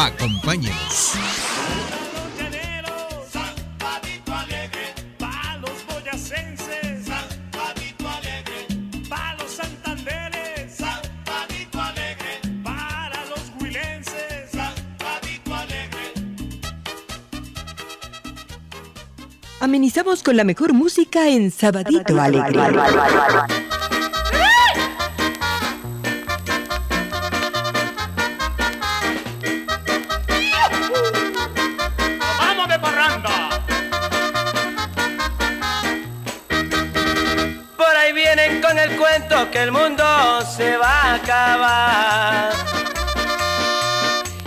Acompáñenos. Amenizamos con la mejor música en Sabadito Alegre. ¡Vamos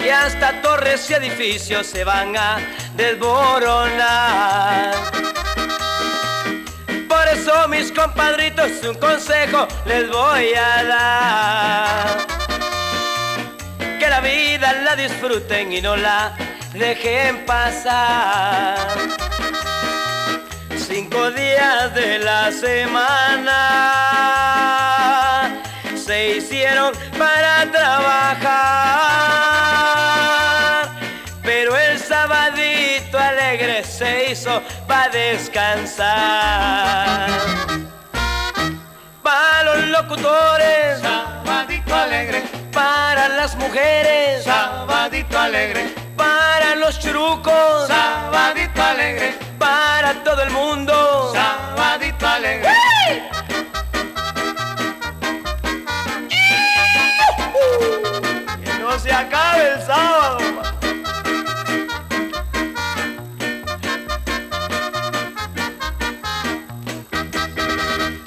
Y hasta torres y edificios se van a desboronar. Por eso mis compadritos un consejo les voy a dar. Que la vida la disfruten y no la dejen pasar. Cinco días de la semana se hicieron para trabajar, pero el sabadito alegre se hizo para descansar. Para los locutores, sabadito alegre. Para las mujeres, sabadito alegre. Para los churucos, sabadito alegre. Para todo el mundo, sabadito alegre. Que se acabe el sábado.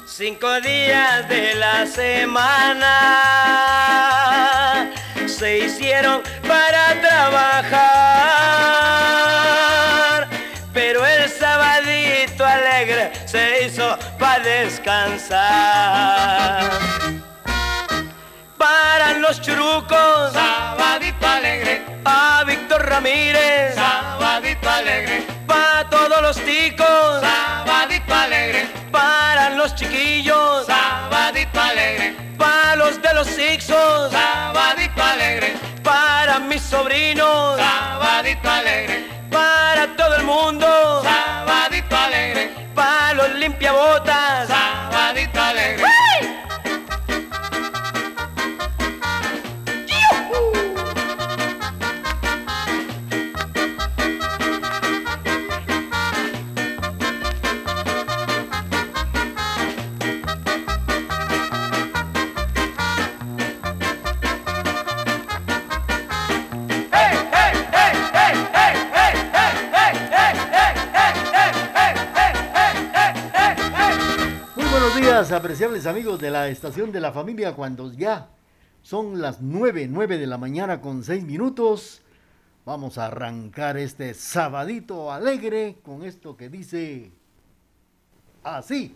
Cinco días de la semana se hicieron para trabajar, pero el sabadito alegre se hizo para descansar. Los churucos, sabadito alegre. A Víctor Ramírez, sabadito alegre. Para todos los ticos, sabadito alegre. Para los chiquillos, sabadito alegre. Para los de los sixos, sabadito alegre. Para mis sobrinos, sabadito alegre. Para todo el mundo, sabadito alegre. Para los limpiabotas, apreciables amigos de la estación de la familia, cuando ya son las 9, 9 de la mañana con 6 minutos. Vamos a arrancar este sabadito alegre con esto que dice así.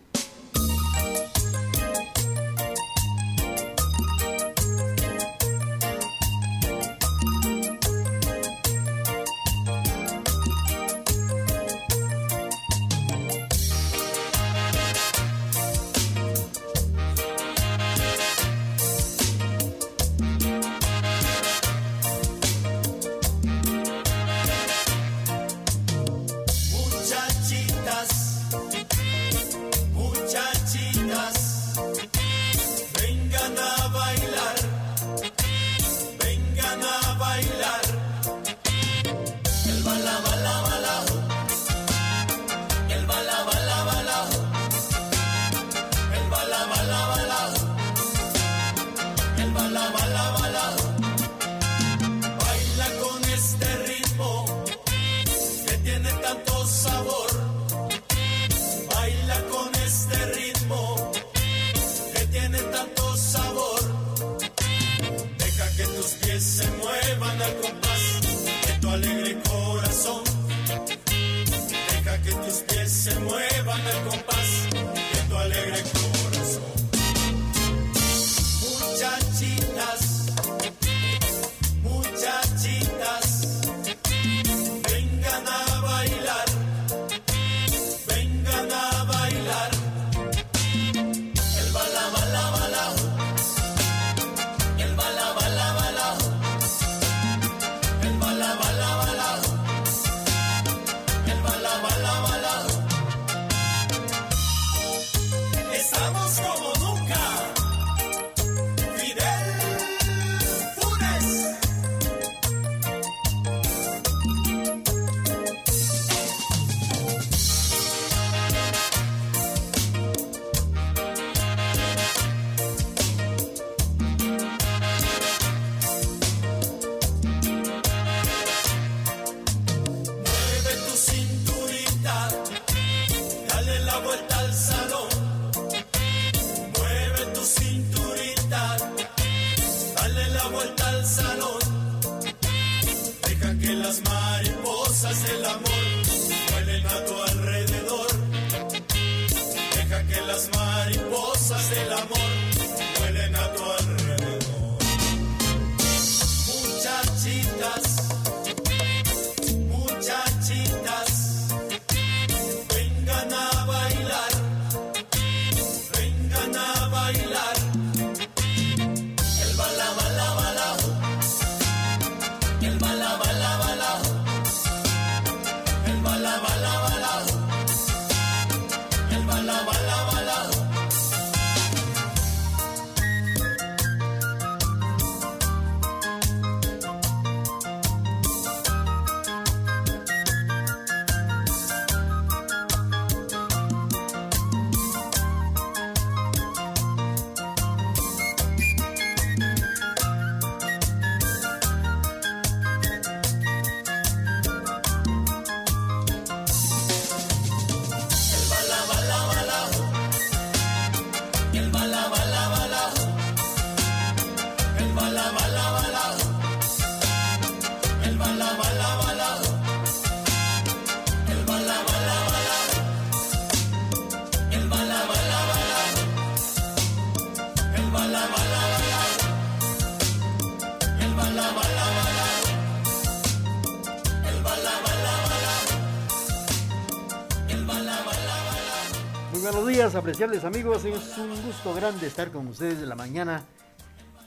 Días, apreciables amigos. Es un gusto grande estar con ustedes en la mañana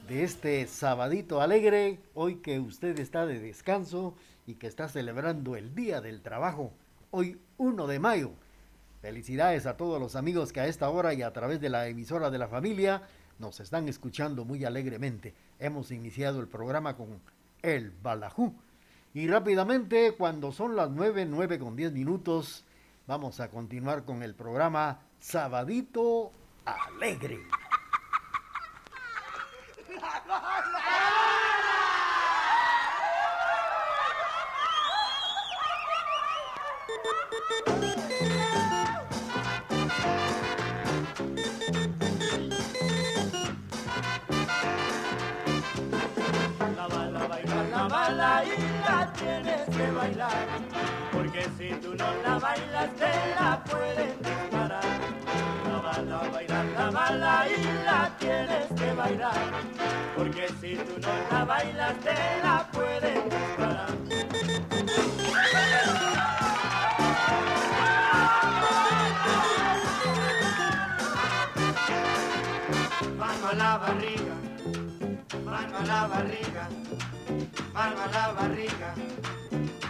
de este sabadito alegre. Hoy que usted está de descanso y que está celebrando el Día del Trabajo. Hoy 1 de mayo. Felicidades a todos los amigos que a esta hora y a través de la emisora de la familia nos están escuchando muy alegremente. Hemos iniciado el programa con El Balajú. Y rápidamente, cuando son las 9, 9 con 10 minutos, vamos a continuar con el programa Sabadito Alegre. La bala la bala la tienes que bailar. Porque si tú no la bailas te la pueden la bala y la tienes que bailar. Porque si tú no la bailas te la pueden disparar. Mano a la barriga, mano a la barriga, mano a la barriga,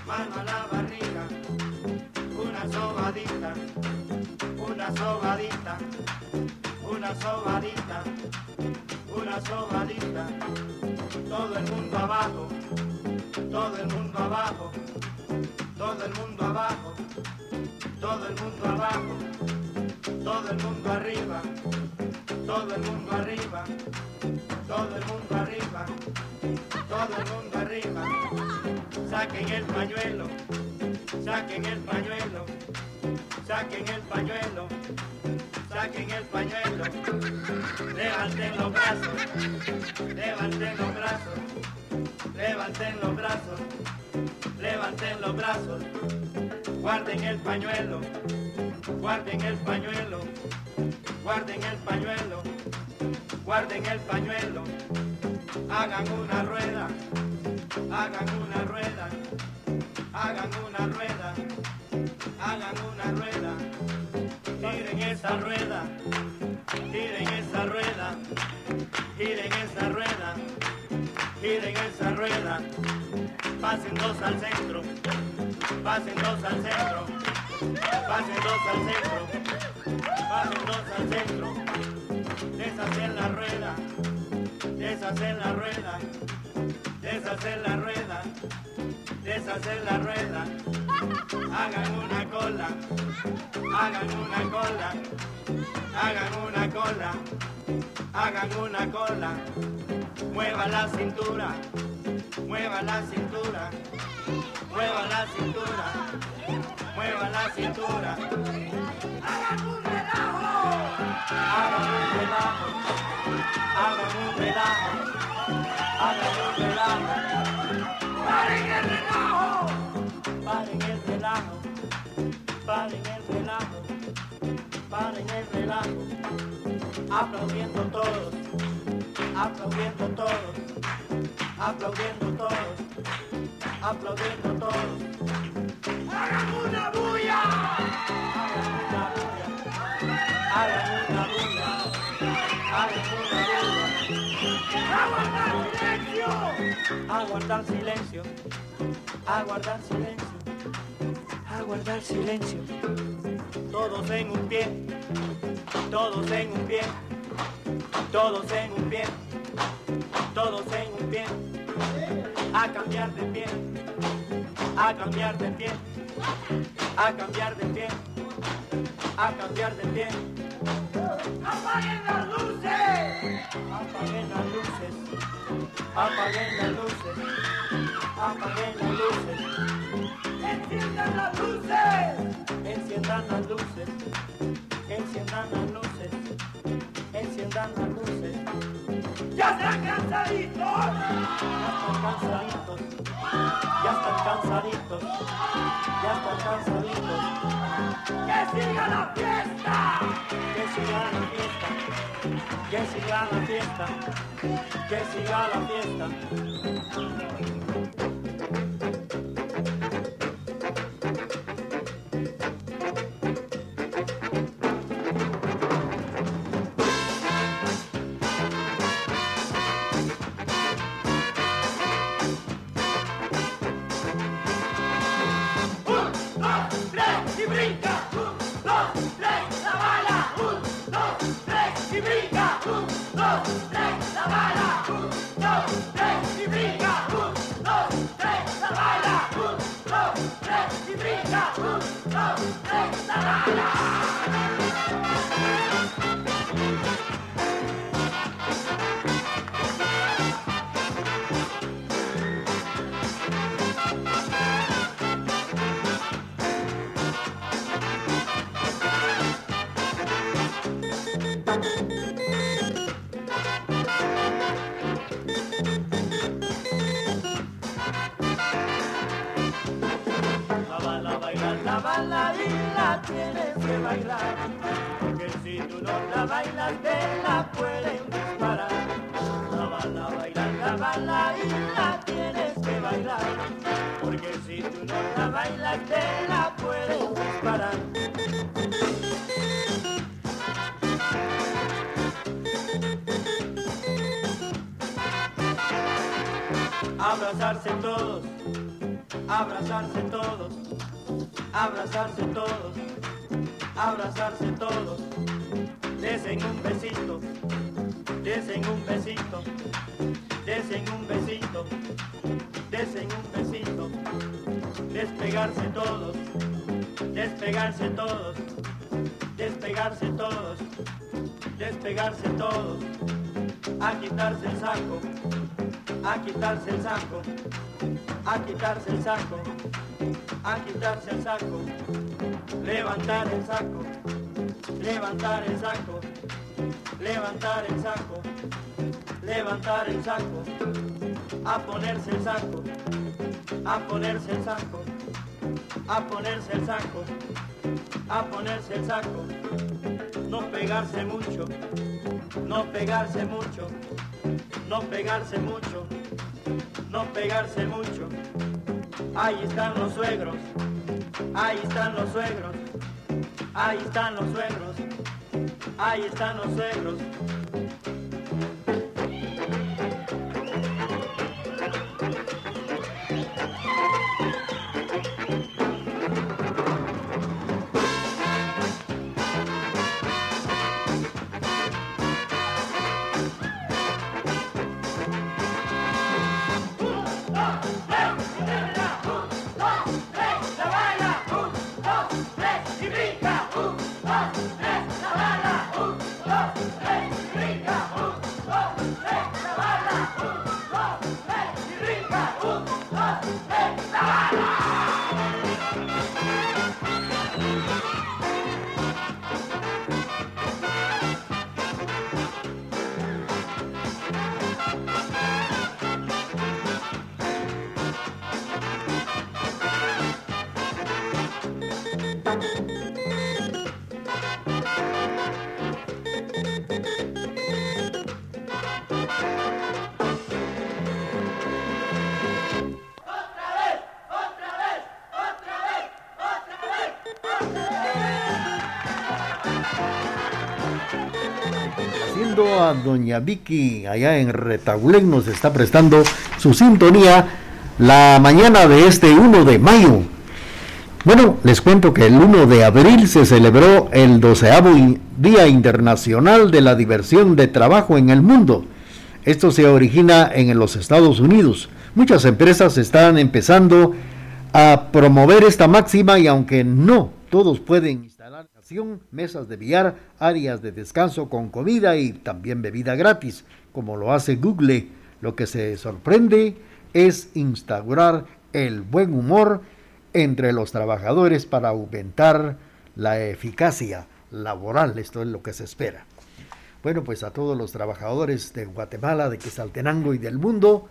mano a la barriga, una sobadita, una sobadita, una sobadita, una sobadita, todo el mundo abajo, todo el mundo abajo, todo el mundo abajo, todo el mundo abajo, todo el mundo arriba todo el mundo arriba, todo el mundo arriba, todo el mundo arriba. Saquen el pañuelo, saquen el pañuelo, saquen el pañuelo, saquen el pañuelo. Levanten los brazos, levanten los brazos, levanten los brazos, levanten los brazos. Guarden el pañuelo, guarden el pañuelo guarden el pañuelo, guarden el pañuelo, hagan una rueda, hagan una rueda, hagan una rueda, esa rueda, tiren esa rueda, giren esa rueda, giren esa rueda, pasen dos al centro, pasen dos al centro, pasen dos al centro pasen dos al centro, deshacer la rueda, deshacer la rueda, deshacer la rueda, deshacer la rueda, hagan una cola, hagan una cola, hagan una cola, hagan una cola, mueva la cintura, mueva la cintura, mueva la cintura, mueva la cintura. Hagan un relajo, hagan un relajo, hagan un relajo, relajo, paren el relajo, paren el relajo, aplaudiendo todos, aplaudiendo todos, aplaudiendo todos, aplaudiendo todos. ¡Hagan una bulla! Hagan una bulla, hagan una bulla, aguardar silencio, aguardar silencio, aguardar silencio, todos en un pie, todos en un pie, todos en un pie, todos en un pie, a cambiar de pie, a cambiar de pie, a cambiar de pie, a cambiar de pie. ¡Apaguen las luces! Apaguen las luces, apaguen las luces, apaguen las luces. ¡Enciendan las luces! Enciendan las luces, enciendan las luces, enciendan las luces. ¡Ya están cansaditos! Ya están cansaditos, ya están cansaditos, ya están cansaditos. ¡Que siga la fiesta! ¡Que siga la fiesta! ¡Que siga la fiesta! ¡Que siga la fiesta! Quitarse el saco a quitarse el saco, a quitarse el saco, levantar el saco, levantar el saco, levantar el saco, levantar el saco, a ponerse el saco, a ponerse el saco, a ponerse el saco, a ponerse el saco, no pegarse mucho, no pegarse mucho, no pegarse mucho no pegarse mucho. Ahí están los suegros, ahí están los suegros, ahí están los suegros, ahí están los suegros. Doña Vicky allá en Retaulén nos está prestando su sintonía la mañana de este 1 de mayo. Bueno, les cuento que el 1 de abril se celebró el 12 Día Internacional de la Diversión de Trabajo en el Mundo. Esto se origina en los Estados Unidos. Muchas empresas están empezando a promover esta máxima y aunque no todos pueden mesas de billar, áreas de descanso con comida y también bebida gratis, como lo hace Google. Lo que se sorprende es instaurar el buen humor entre los trabajadores para aumentar la eficacia laboral. Esto es lo que se espera. Bueno, pues a todos los trabajadores de Guatemala, de Quesaltenango y del mundo,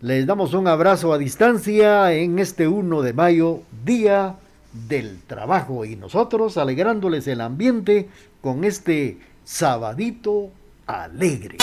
les damos un abrazo a distancia en este 1 de mayo, día del trabajo y nosotros alegrándoles el ambiente con este sabadito alegre.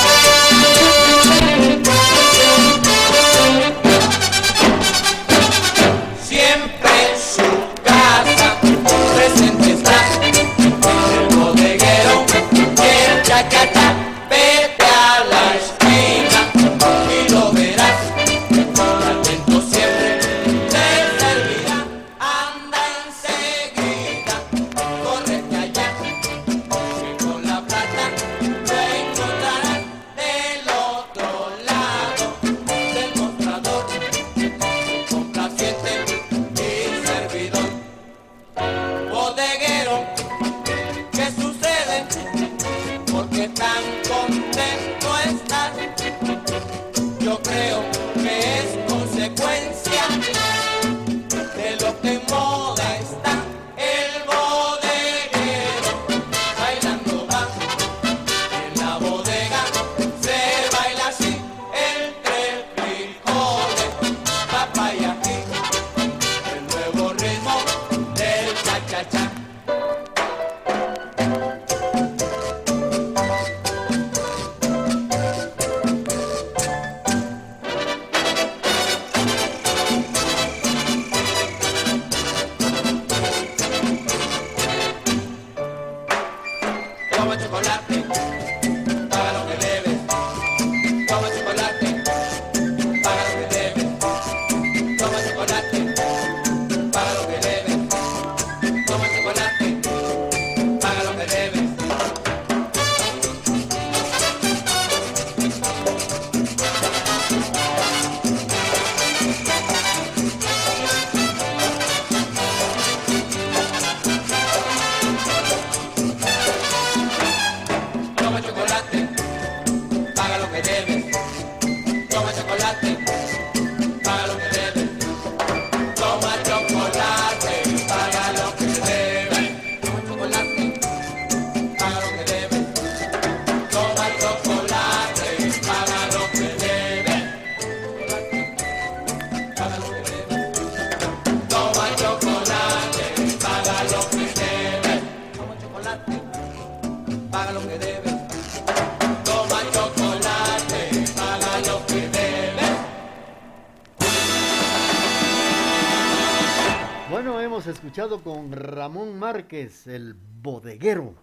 Márquez, el bodeguero.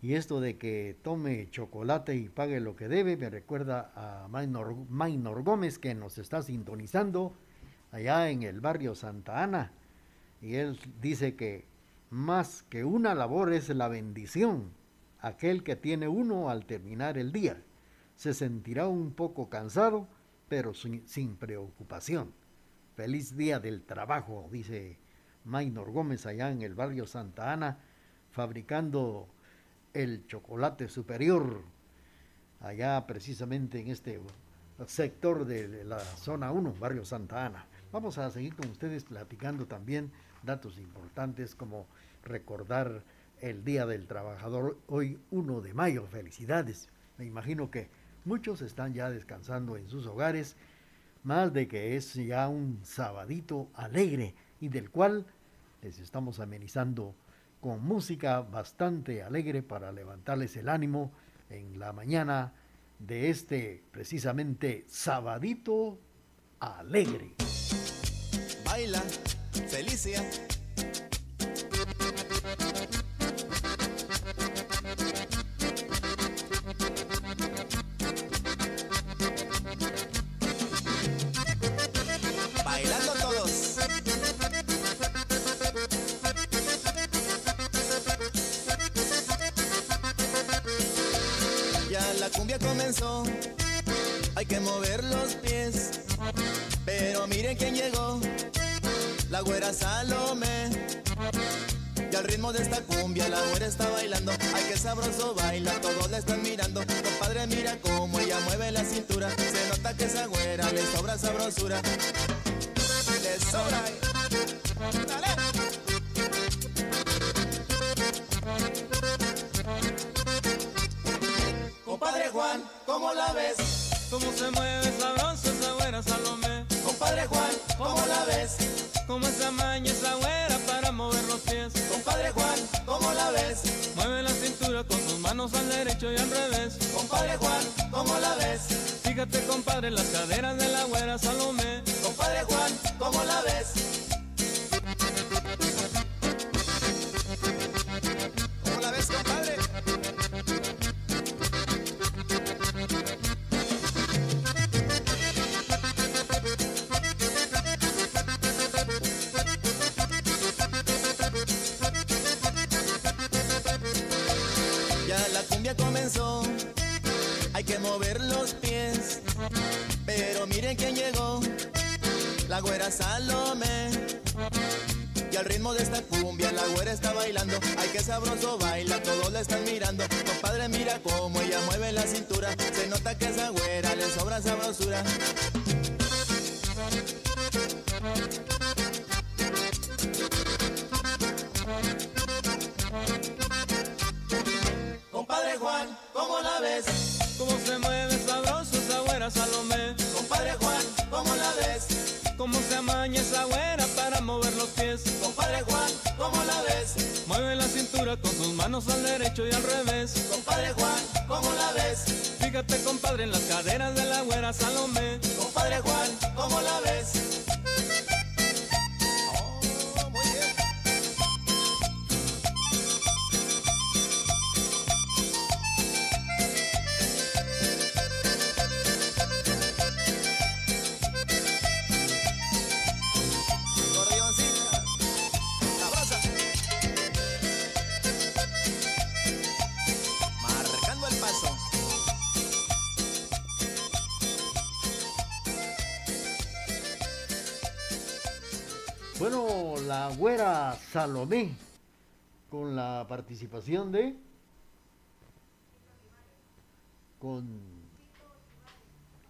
Y esto de que tome chocolate y pague lo que debe, me recuerda a Maynor, Maynor Gómez, que nos está sintonizando allá en el barrio Santa Ana. Y él dice que más que una labor es la bendición, aquel que tiene uno al terminar el día. Se sentirá un poco cansado, pero sin, sin preocupación. Feliz día del trabajo, dice Maynor Gómez allá en el barrio Santa Ana, fabricando el chocolate superior, allá precisamente en este sector de la zona 1, barrio Santa Ana. Vamos a seguir con ustedes platicando también datos importantes como recordar el Día del Trabajador hoy 1 de mayo. Felicidades. Me imagino que muchos están ya descansando en sus hogares, más de que es ya un sabadito alegre y del cual Les estamos amenizando con música bastante alegre para levantarles el ánimo en la mañana de este precisamente sabadito alegre. Baila, Felicia. Hay que mover los pies. Pero miren quién llegó, la güera Salome. Y al ritmo de esta cumbia la güera está bailando. Ay, qué sabroso baila, todos la están mirando. Compadre, mira cómo ella mueve la cintura. Se nota que esa güera le sobra sabrosura. Le sobra. Compadre Juan, ¿cómo la ves? Cómo se mueve sabroso esa güera Salomé Compadre Juan, ¿cómo la ves? Cómo se amaña esa güera para mover los pies Compadre Juan, ¿cómo la ves? Mueve la cintura con sus manos al derecho y al revés Compadre Juan, ¿cómo la ves? Fíjate compadre las caderas de la güera Salomé Compadre Juan, ¿cómo la ves? Miren quién llegó, la güera Salome. Y al ritmo de esta cumbia la güera está bailando. Ay, qué sabroso baila, todos la están mirando. Compadre, mira cómo ella mueve la cintura. Se nota que esa güera le sobra sabrosura. Compadre Juan, ¿cómo la ves? Cómo se mueve güera Salomé Compadre Juan, ¿cómo la ves? Cómo se amaña esa güera para mover los pies Compadre Juan, ¿cómo la ves? Mueve la cintura con sus manos al derecho y al revés Compadre Juan, ¿cómo la ves? Fíjate compadre en las caderas de la güera Salomé Compadre Juan, ¿cómo la ves? Bueno, la güera Salomé, con la participación de... Con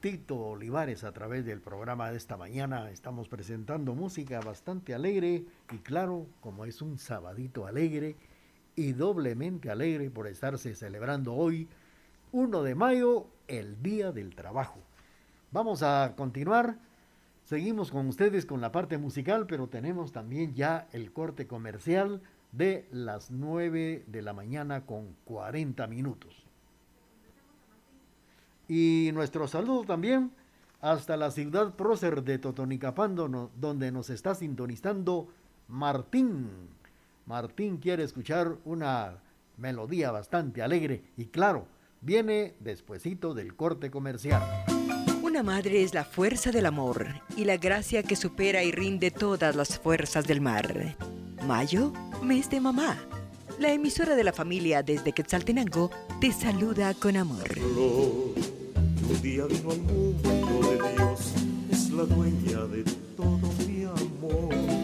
Tito Olivares a través del programa de esta mañana. Estamos presentando música bastante alegre y claro, como es un sabadito alegre y doblemente alegre por estarse celebrando hoy, 1 de mayo, el Día del Trabajo. Vamos a continuar. Seguimos con ustedes con la parte musical, pero tenemos también ya el corte comercial de las 9 de la mañana con 40 minutos. Y nuestro saludo también hasta la ciudad prócer de Totonicapán, donde nos está sintonizando Martín. Martín quiere escuchar una melodía bastante alegre y claro, viene despuesito del corte comercial. Una madre es la fuerza del amor y la gracia que supera y rinde todas las fuerzas del mar. Mayo, mes de mamá. La emisora de la familia desde Quetzaltenango te saluda con amor. amor.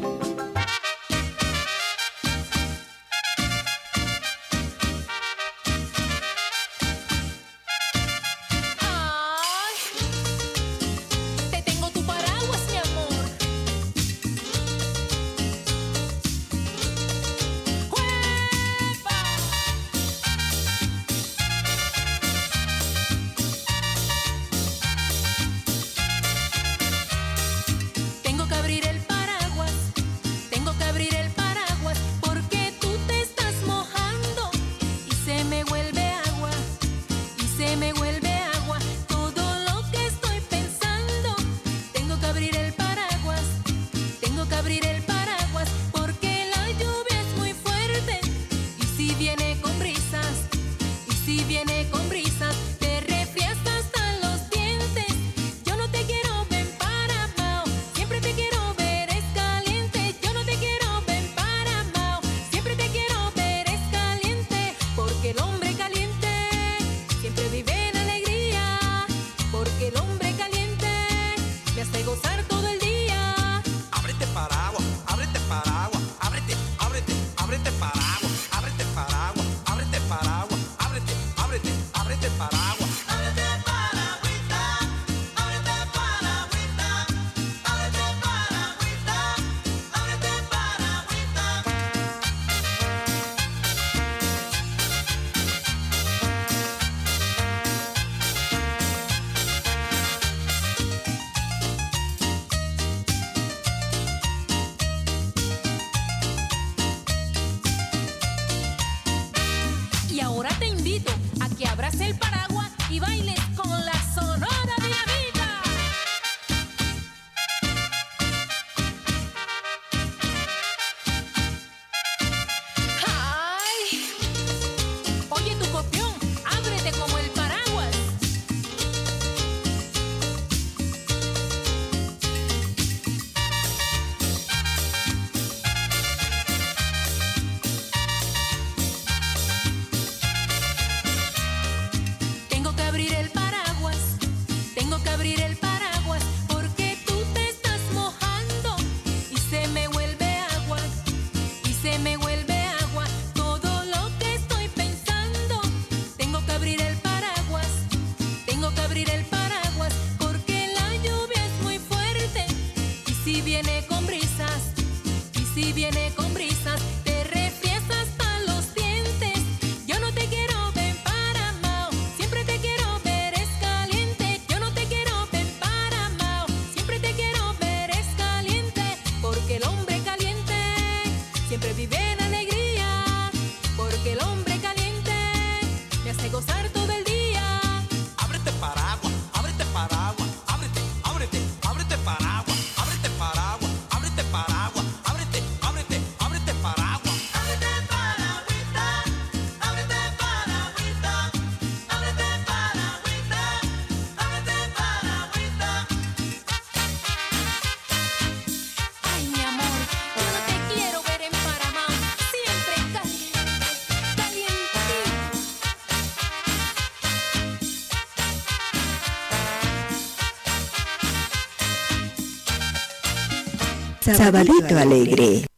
Sabadito Alegre.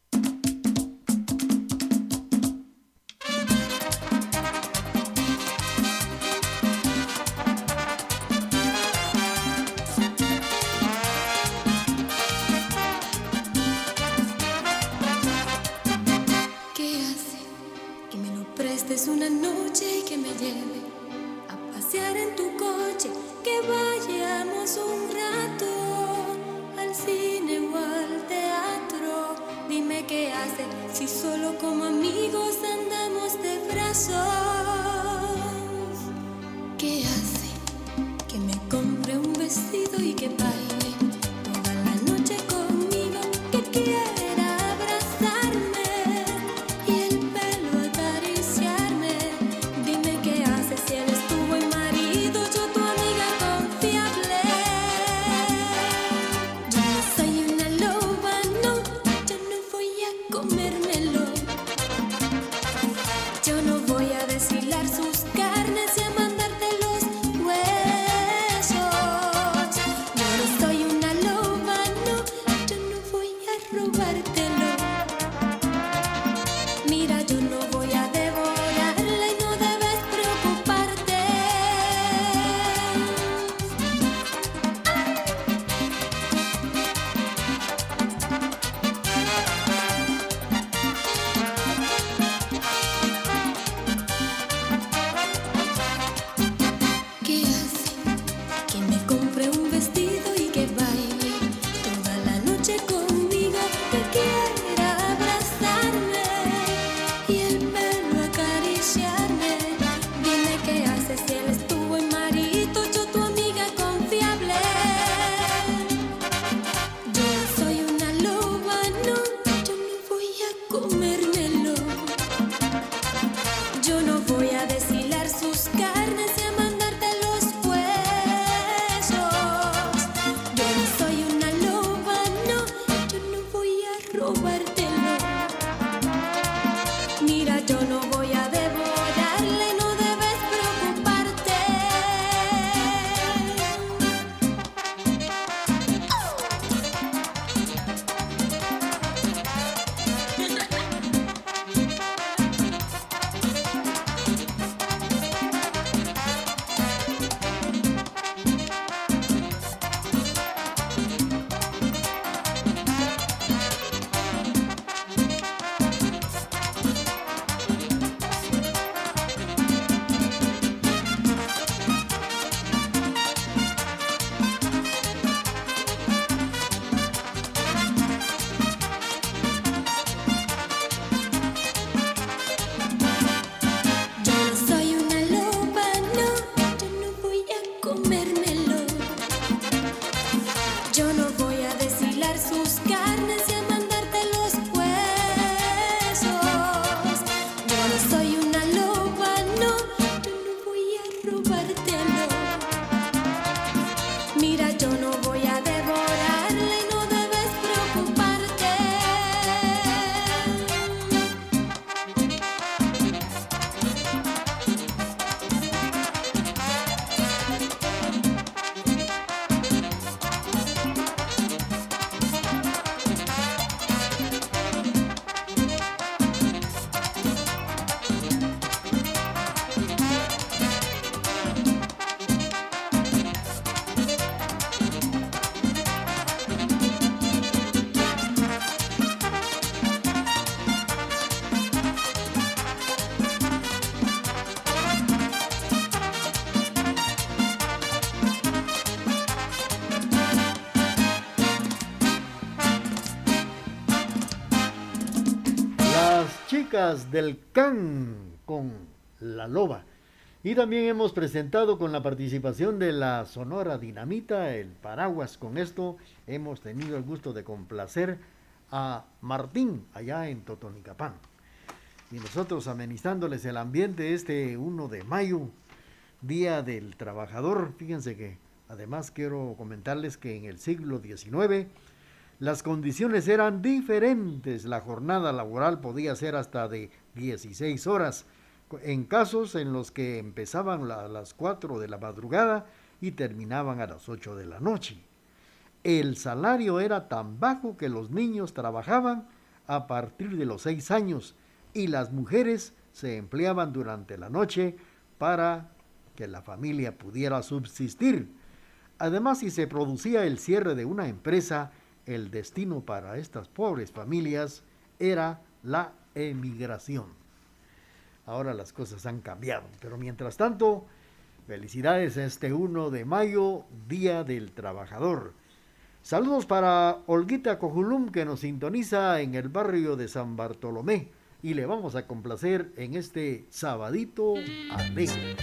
Del Can con La Loba. Y también hemos presentado con la participación de la Sonora Dinamita, el Paraguas. Con esto hemos tenido el gusto de complacer a Martín allá en Totonicapán. Y nosotros amenizándoles el ambiente este 1 de mayo, Día del Trabajador. Fíjense que además quiero comentarles que en el siglo XIX las condiciones eran diferentes. La jornada laboral podía ser hasta de 16 horas, en casos en los que empezaban a las 4 de la madrugada y terminaban a las 8 de la noche. El salario era tan bajo que los niños trabajaban a partir de los 6 años y las mujeres se empleaban durante la noche para que la familia pudiera subsistir. Además, si se producía el cierre de una empresa, el destino para estas pobres familias era la emigración. Ahora las cosas han cambiado, pero mientras tanto, felicidades a este 1 de mayo, Día del Trabajador. Saludos para Olguita Cojulum que nos sintoniza en el barrio de San Bartolomé y le vamos a complacer en este sabadito alegre.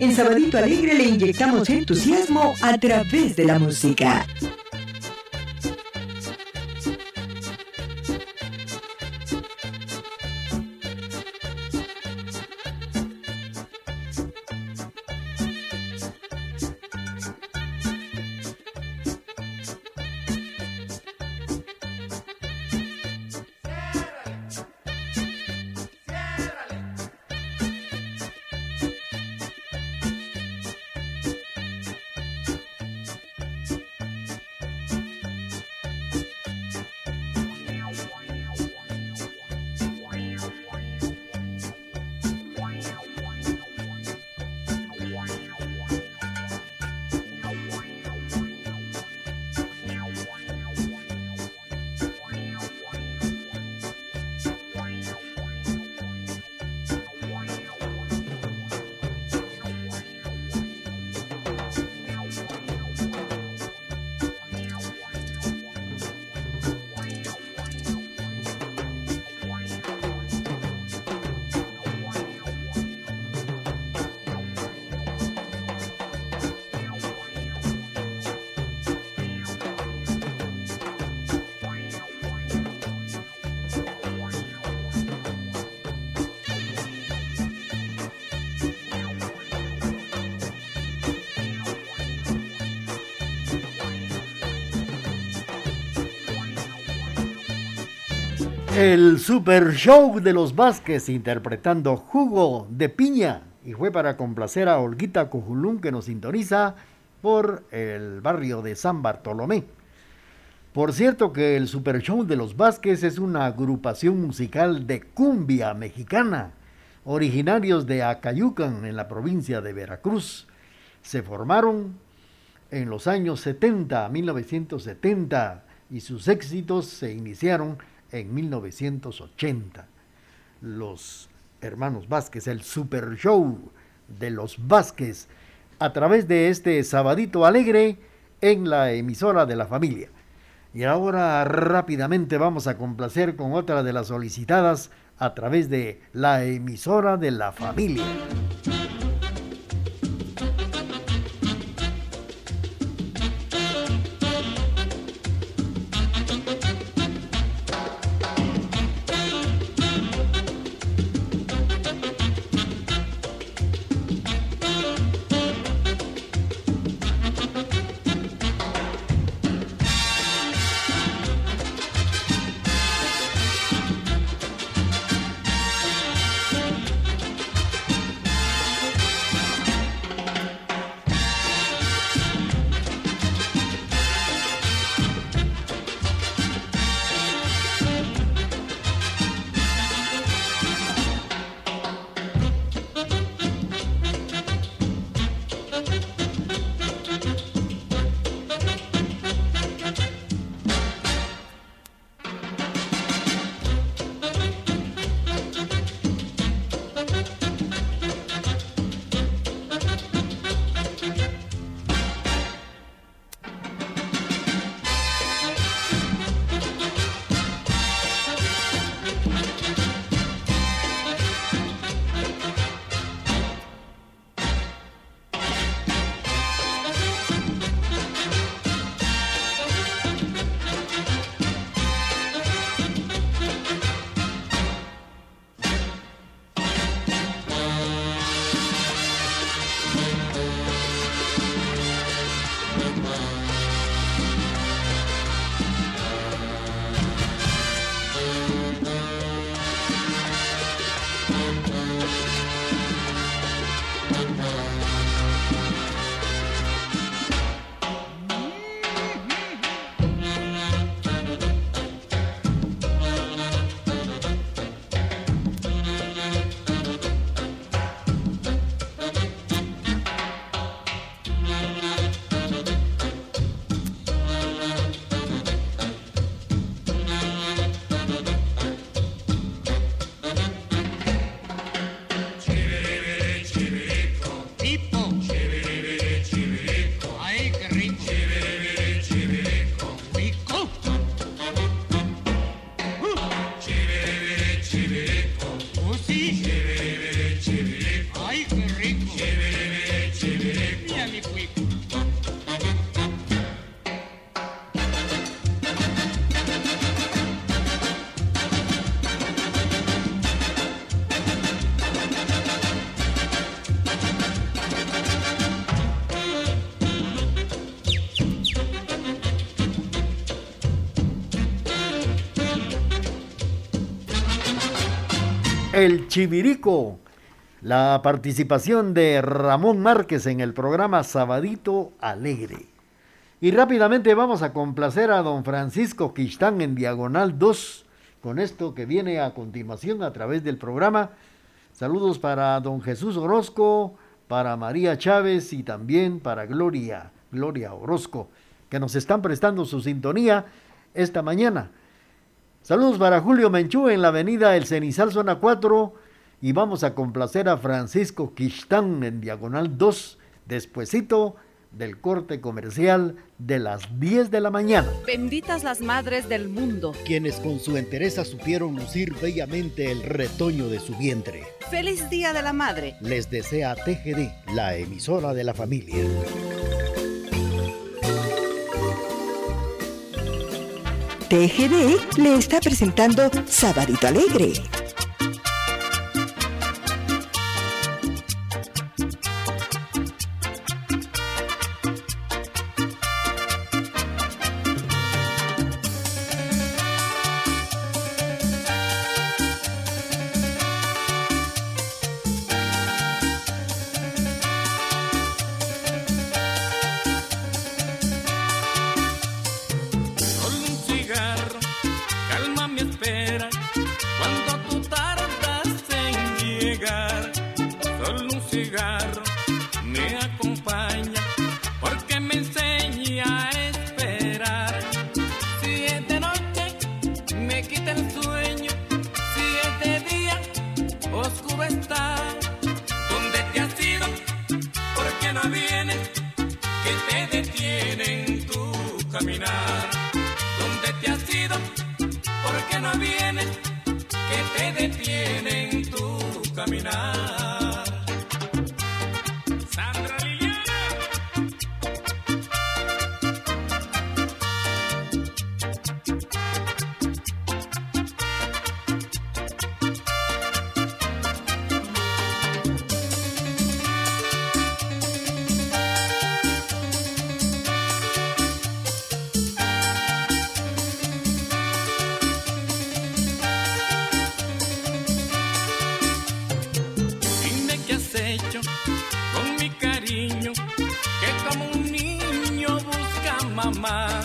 En Sabadito Alegre le inyectamos entusiasmo a través de la música. El Super Show de los Vázquez interpretando Jugo de Piña. Y fue para complacer a Olguita Cojulún que nos sintoniza por el barrio de San Bartolomé. Por cierto que el Super Show de los Vázquez es una agrupación musical de cumbia mexicana, originarios de Acayucan en la provincia de Veracruz. Se formaron en los años 70, 1970, y sus éxitos se iniciaron en 1980. Los hermanos Vázquez, el Super Show de los Vázquez, a través de este sabadito alegre en la emisora de la familia. Y ahora rápidamente vamos a complacer con otra de las solicitadas a través de la emisora de la familia. El Chivirico. La participación de Ramón Márquez en el programa Sabadito Alegre. Y rápidamente vamos a complacer a don Francisco Quistán en Diagonal 2 con esto que viene a continuación a través del programa. Saludos para don Jesús Orozco, para María Chávez y también para Gloria, Gloria Orozco, que nos están prestando su sintonía esta mañana. Saludos para Julio Menchú en la avenida El Cenizal, zona 4. Y vamos a complacer a Francisco Quistán en diagonal 2, despuesito del corte comercial de las 10 de la mañana. Benditas las madres del mundo. Quienes con su entereza supieron lucir bellamente el retoño de su vientre. Feliz Día de la Madre. Les desea TGD, la emisora de la familia. TGD le está presentando Sabadito Alegre. Busca a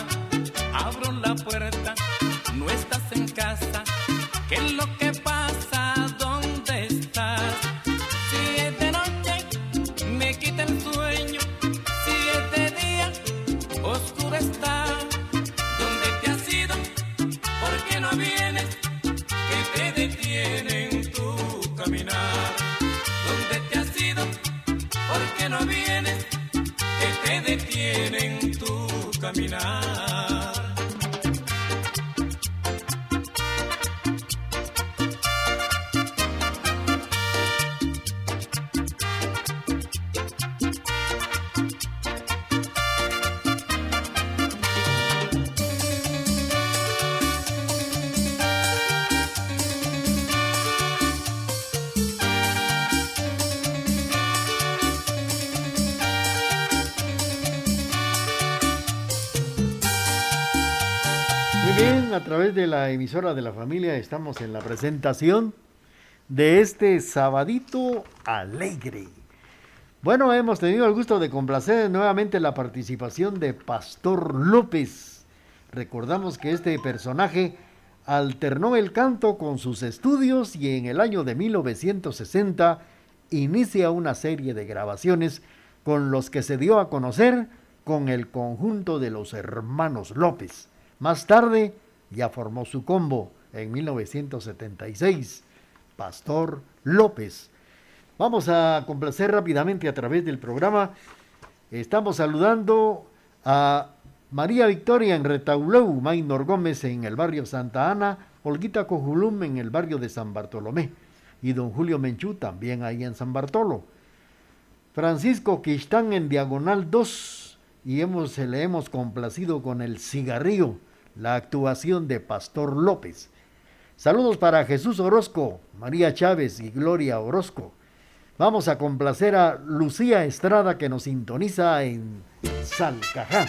de la emisora de la familia estamos en la presentación de este sabadito alegre. Bueno, hemos tenido el gusto de complacer nuevamente la participación de Pastor López. Recordamos que este personaje alternó el canto con sus estudios y en el año de 1960 inicia una serie de grabaciones con los que se dio a conocer con el conjunto de los hermanos López. Más tarde ya formó su combo en 1976, Pastor López. Vamos a complacer rápidamente a través del programa. Estamos saludando a María Victoria en Retauleu, Maynor Gómez en el barrio Santa Ana, Olguita Cojulum en el barrio de San Bartolomé y don Julio Menchú también ahí en San Bartolo. Francisco Quistán en Diagonal 2 y hemos, le hemos complacido con el cigarrillo, la actuación de Pastor López. Saludos para Jesús Orozco, María Chávez y Gloria Orozco. Vamos a complacer a Lucía Estrada que nos sintoniza en Salcajá.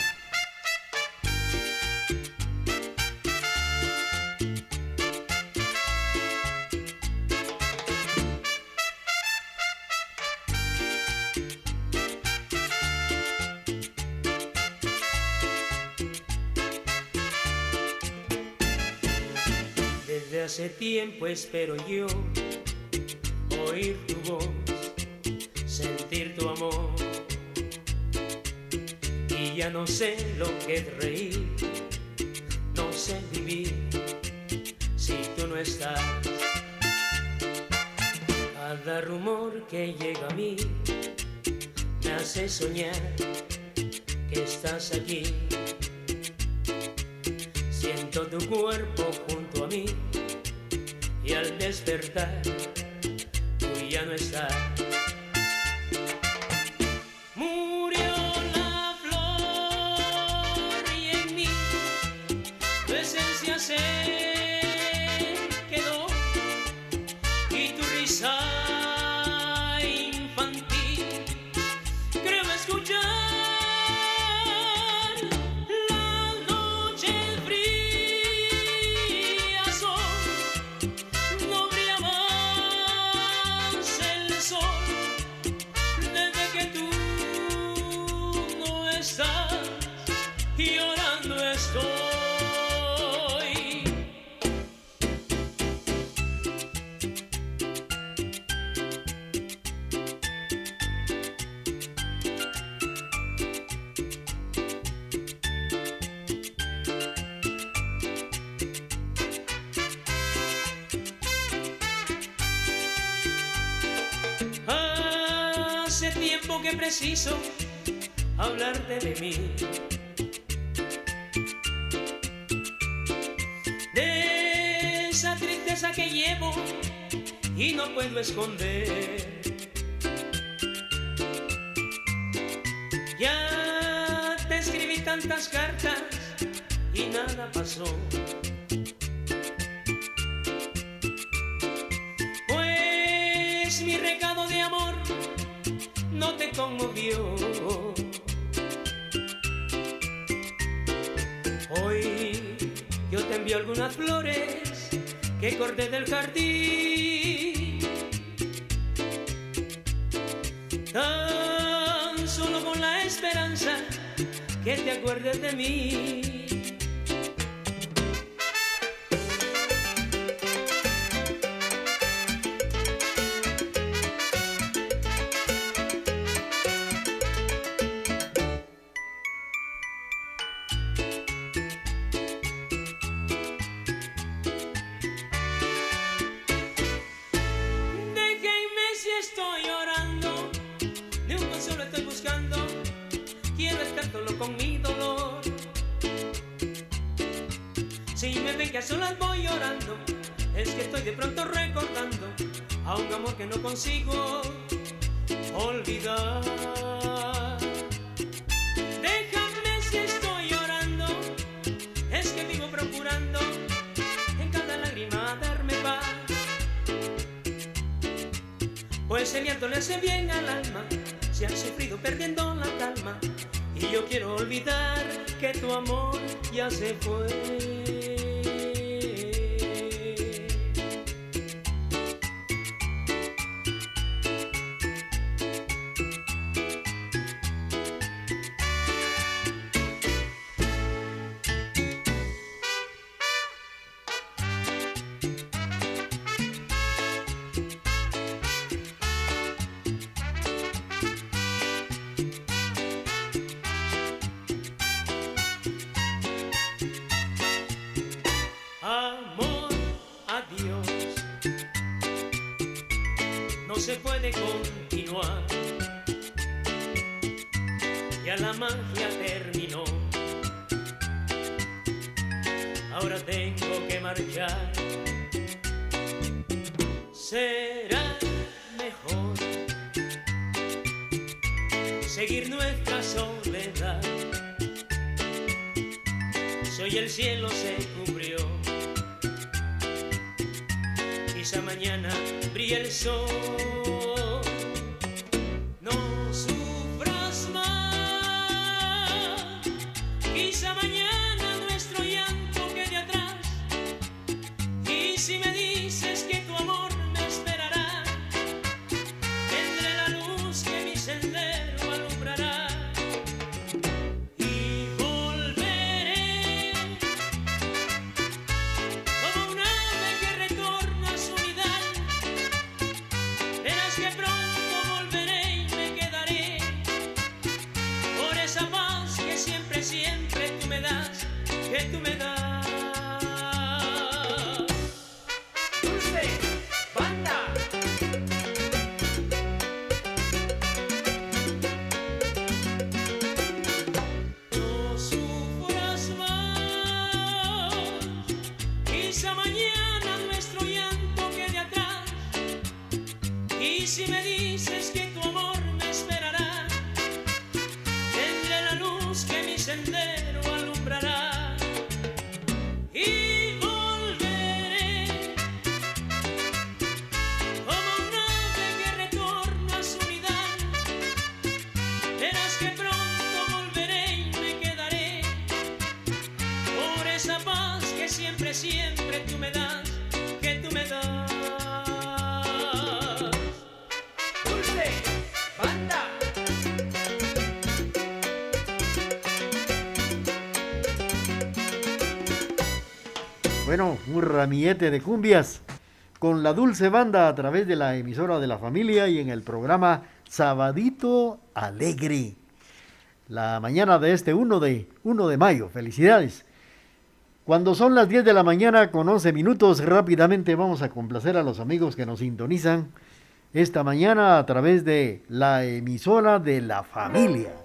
Hace tiempo espero yo oír tu voz, sentir tu amor. Y ya no sé lo que es reír, no sé vivir si tú no estás. Cada rumor que llega a mí me hace soñar que estás aquí. Siento tu cuerpo junto a mí y al despertar tú ya no estás. Yo te envío algunas flores que corté del jardín. Tan solo con la esperanza que te acuerdes de mí. bueno, un ramillete de cumbias con la dulce banda a través de la emisora de la familia y en el programa Sabadito Alegre. La mañana de este 1 de, 1 de mayo, felicidades. Cuando son las 10 de la mañana con 11 minutos, rápidamente vamos a complacer a los amigos que nos sintonizan esta mañana a través de la emisora de la familia.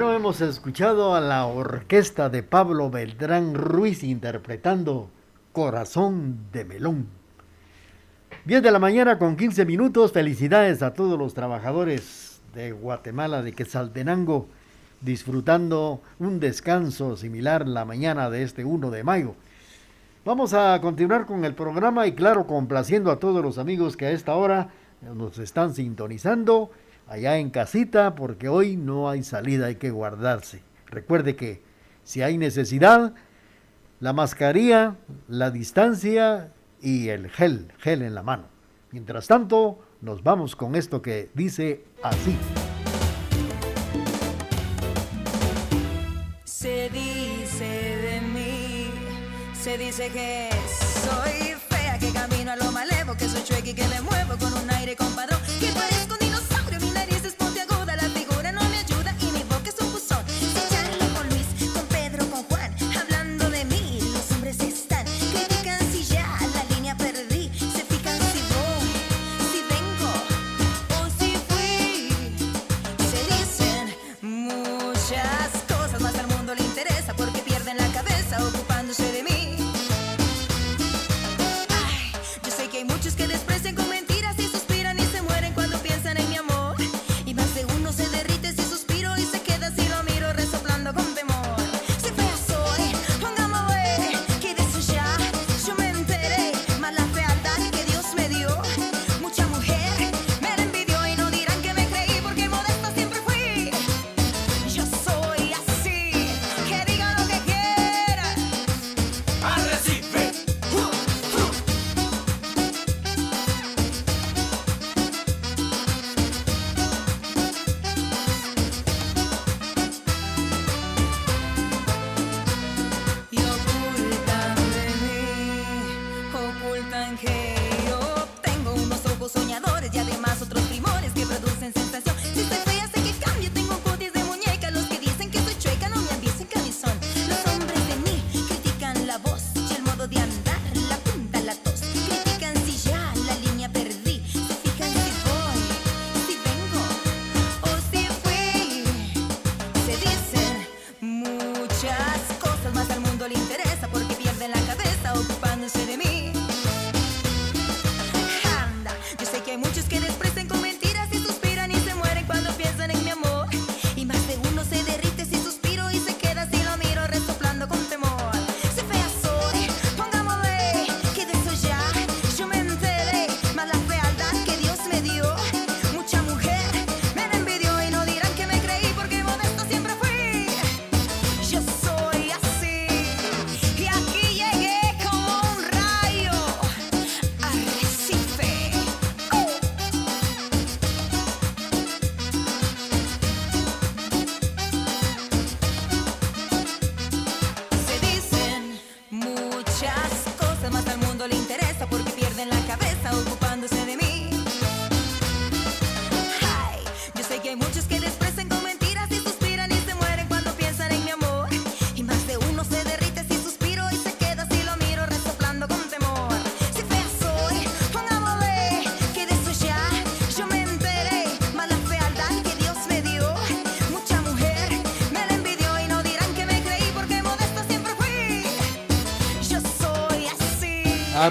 Hemos escuchado a la orquesta de Pablo Beltrán Ruiz interpretando Corazón de Melón. 10 de la mañana con 15 minutos. Felicidades a todos los trabajadores de Guatemala, de Quetzaltenango, disfrutando un descanso similar la mañana de este 1 de mayo. Vamos a continuar con el programa y claro, complaciendo a todos los amigos que a esta hora nos están sintonizando allá en casita porque hoy no hay salida, hay que guardarse. Recuerde que si hay necesidad, la mascarilla, la distancia y el gel, gel en la mano. Mientras tanto, nos vamos con esto que dice así. Se dice de mí, se dice que soy fea, que camino a lo malevo, que soy chueca y que me muevo con un aire compadrón,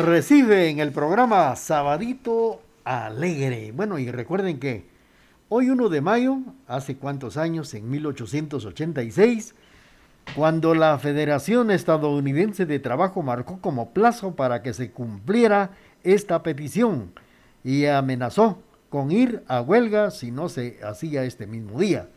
Recibe en el programa Sabadito Alegre. Bueno, y recuerden que hoy 1 de mayo, hace cuántos años, en 1886, cuando la Federación Estadounidense de Trabajo marcó como plazo para que se cumpliera esta petición y amenazó con ir a huelga si no se hacía este mismo día.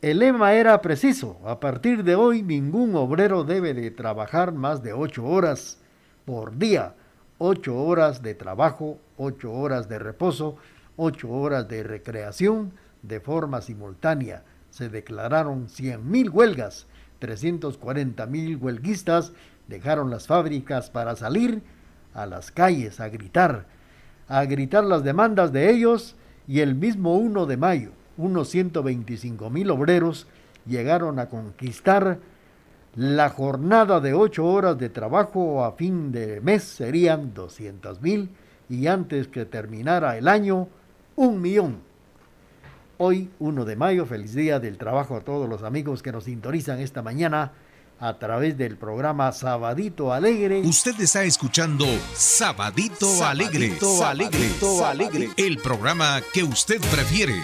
El lema era preciso, a partir de hoy ningún obrero debe de trabajar más de ocho horas por día, ocho horas de trabajo, ocho horas de reposo, ocho horas de recreación de forma simultánea. Se declararon 100.000 huelgas, 340.000 huelguistas dejaron las fábricas para salir a las calles a gritar, a gritar las demandas de ellos y el mismo 1 de mayo, unos 125 mil obreros llegaron a conquistar la jornada de ocho horas de trabajo a fin de mes serían 200 mil y antes que terminara el año, un millón. Hoy, 1 de mayo, feliz día del trabajo a todos los amigos que nos sintonizan esta mañana a través del programa Sabadito Alegre. Usted está escuchando Sabadito, Alegre. Sabadito Alegre. Sabadito Alegre. El programa que usted prefiere.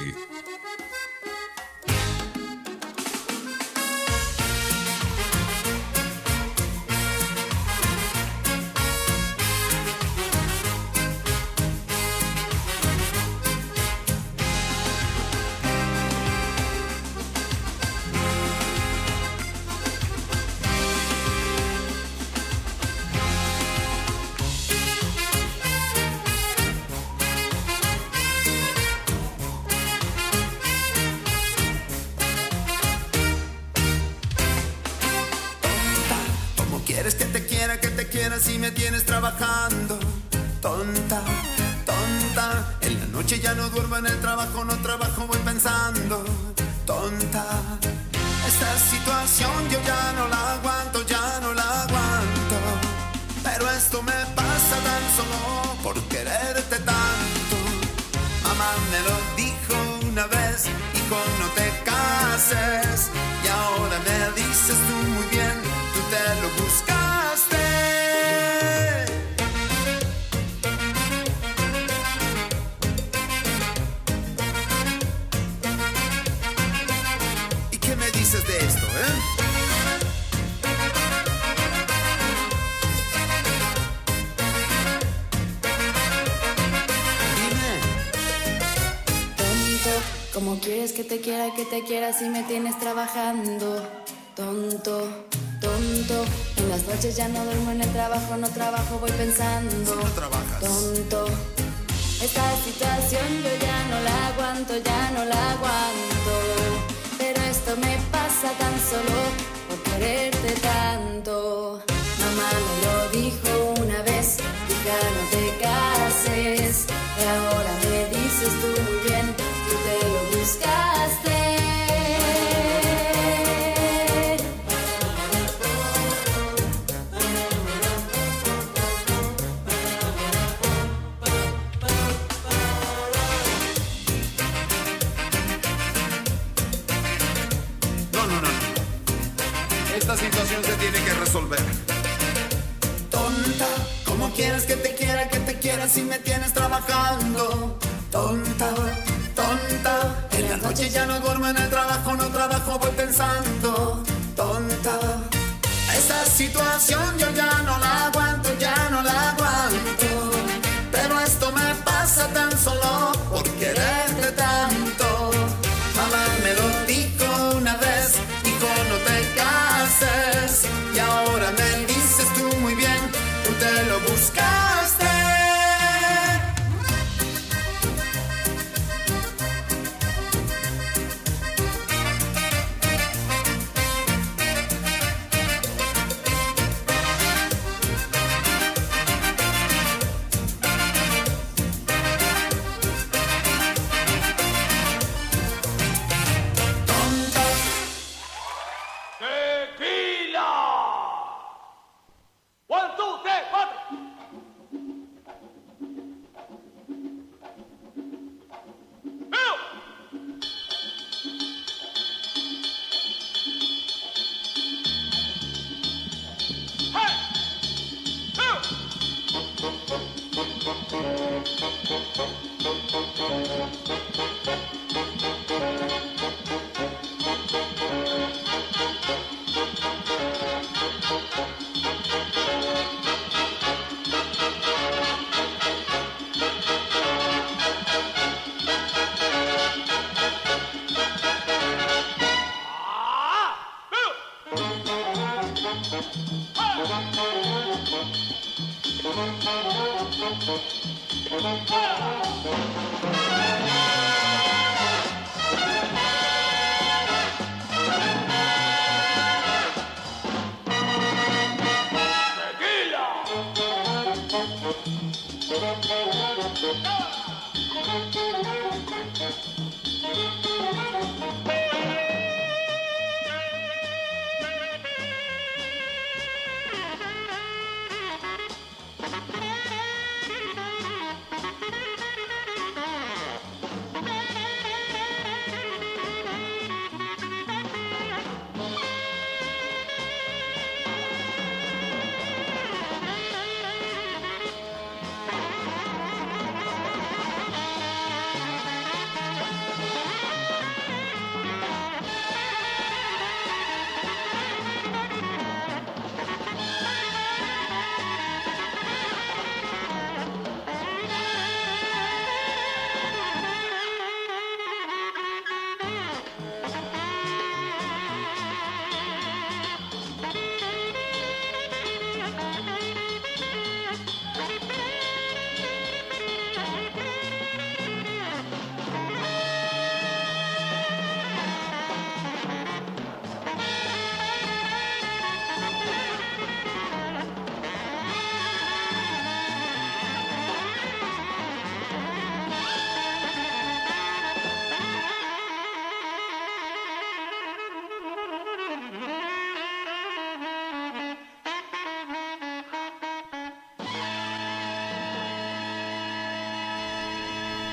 Si me tienes trabajando? Tonto, tonto, en las noches ya no duermo en el trabajo, no trabajo, voy pensando. Tonta, ¿cómo quieres que te quiera, que te quiera si me tienes trabajando? Tonta, tonta, en la noche ya no duermo en el trabajo, no trabajo, voy pensando. Tonta, esta situación yo ya no la aguanto, ya no la aguanto. Pero esto me pasa tan solo por quererte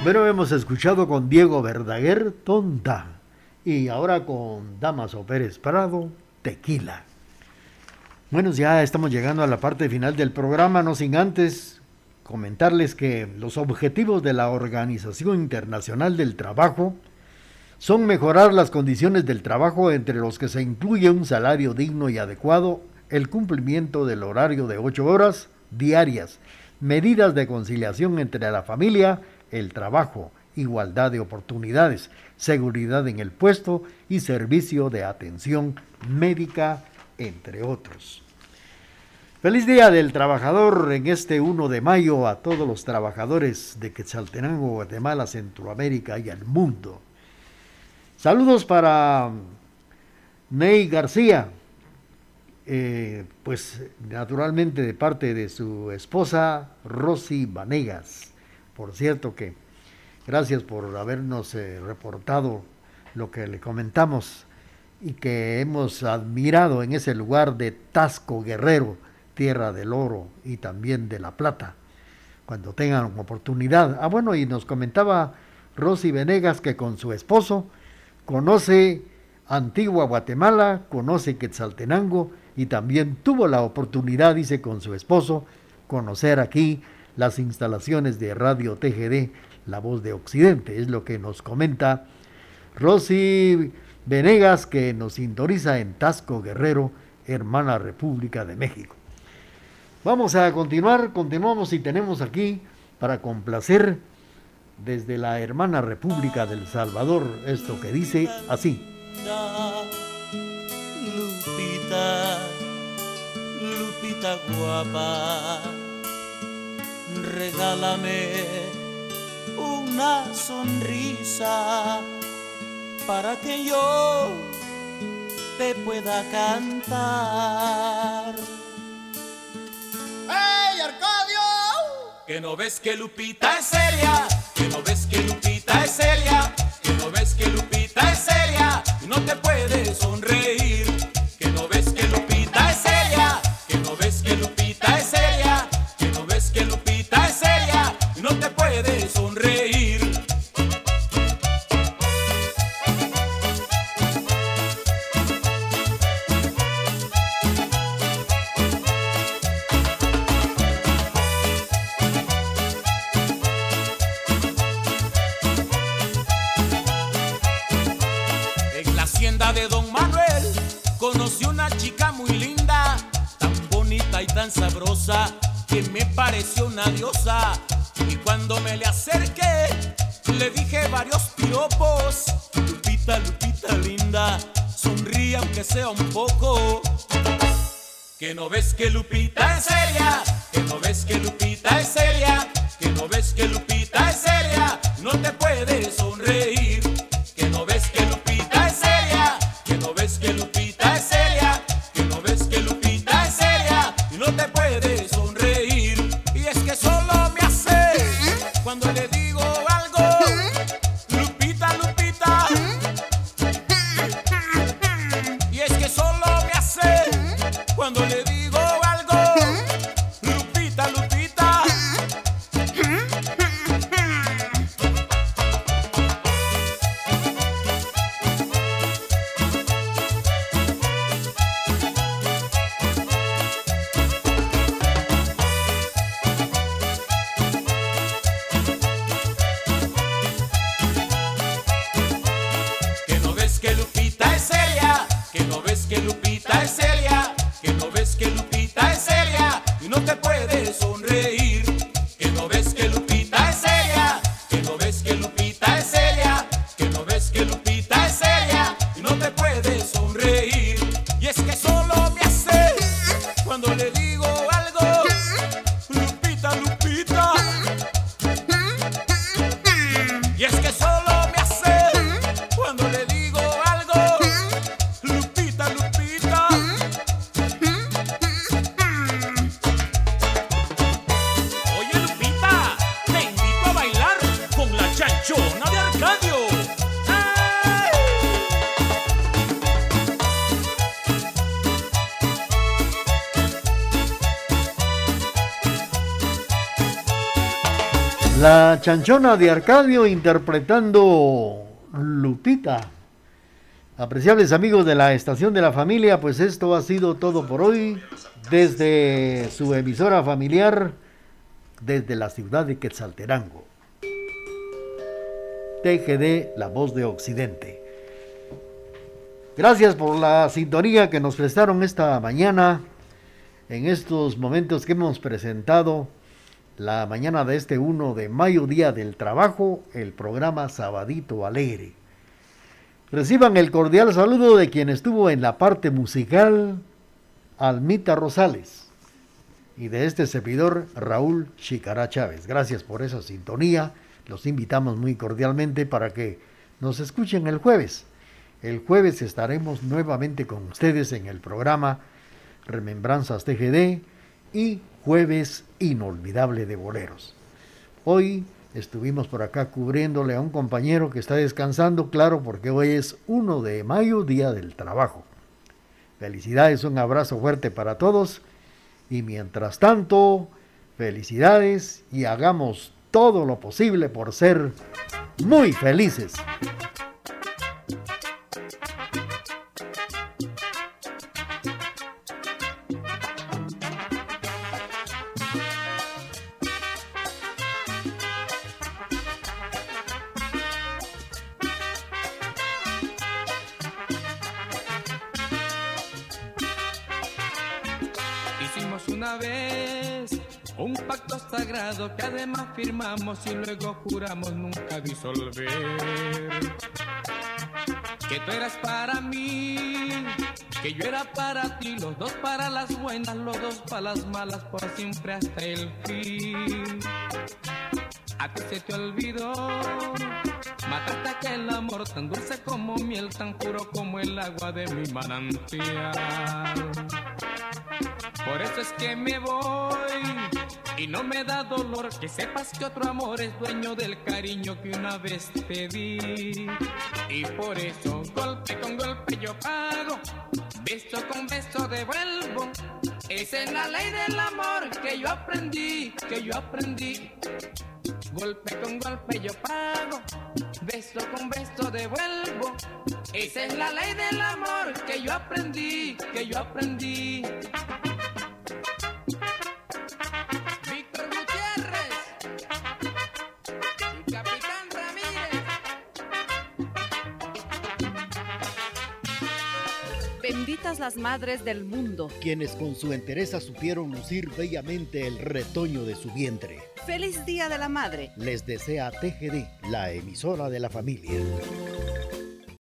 Bueno, hemos escuchado con Diego Verdaguer, Tonta. Y ahora con Damaso Pérez Prado, Tequila. Bueno, ya estamos llegando a la parte final del programa, no sin antes comentarles que los objetivos de la Organización Internacional del Trabajo son mejorar las condiciones del trabajo entre los que se incluye un salario digno y adecuado, el cumplimiento del horario de ocho horas diarias, medidas de conciliación entre la familia, el trabajo, igualdad de oportunidades, seguridad en el puesto y servicio de atención médica, entre otros. Feliz Día del Trabajador en este 1 de mayo a todos los trabajadores de Quetzaltenango, Guatemala, Centroamérica y al mundo. Saludos para Ney García, eh, pues naturalmente de parte de su esposa Rosy Vanegas. Por cierto que gracias por habernos eh, reportado lo que le comentamos y que hemos admirado en ese lugar de Tasco Guerrero, tierra del oro y también de la plata, cuando tengan oportunidad. Ah, bueno, y nos comentaba Rosy Venegas que con su esposo conoce Antigua Guatemala, conoce Quetzaltenango y también tuvo la oportunidad, dice, con su esposo, conocer aquí las instalaciones de Radio TGD, La Voz de Occidente. Es lo que nos comenta Rosy Venegas, que nos sintoniza en Tasco Guerrero, hermana República de México. Vamos a continuar, continuamos y tenemos aquí para complacer desde la hermana República del Salvador esto que dice así. Lupita, Lupita guapa regálame una sonrisa para que yo te pueda cantar. ¡Hey, Arcadio! Que no ves que Lupita es seria, que no ves que Lupita es seria, que no ves que Lupita es seria no te puedes sonreír. Tan sabrosa, que me pareció una diosa. Y cuando me le acerqué, le dije varios piropos. Lupita, Lupita linda, sonríe aunque sea un poco. Que no ves que Lupita es seria, que no ves que Lupita es seria, que no ves que Lupita es seria, no te puedes sonreír, chanchona de Arcadio interpretando Lupita. Apreciables amigos de la estación de la familia, pues esto ha sido todo por hoy desde su emisora familiar, desde la ciudad de Quetzalterango. TGD, la voz de Occidente. Gracias por la sintonía que nos prestaron esta mañana en estos momentos que hemos presentado la mañana de este 1 de mayo, Día del Trabajo, el programa Sabadito Alegre. Reciban el cordial saludo de quien estuvo en la parte musical, Almita Rosales, y de este servidor, Raúl Chicará Chávez. Gracias por esa sintonía. Los invitamos muy cordialmente para que nos escuchen el jueves. El jueves estaremos nuevamente con ustedes en el programa Remembranzas TGD y Jueves Inolvidable de Boleros. Hoy estuvimos por acá cubriéndole a un compañero que está descansando, claro, porque hoy es 1 de mayo, Día del Trabajo. Felicidades, un abrazo fuerte para todos y mientras tanto, felicidades y hagamos todo lo posible por ser muy felices. Firmamos y luego juramos nunca disolver. Que tú eras para mí, que yo era para ti, los dos para las buenas, los dos para las malas, por siempre hasta el fin. A ti se te olvidó, mataste aquel amor tan dulce como miel, tan puro como el agua de mi manantial. Por eso es que me voy y no me da dolor que sepas que otro amor es dueño del cariño que una vez te di. Y por eso golpe con golpe yo pago, beso con beso devuelvo. Esa es la ley del amor que yo aprendí, que yo aprendí. Golpe con golpe yo pago, beso con beso devuelvo. Esa es la ley del amor que yo aprendí, que yo aprendí. Benditas las madres del mundo. Quienes con su entereza supieron lucir bellamente el retoño de su vientre. Feliz Día de la Madre. Les desea TGD, la emisora de la familia.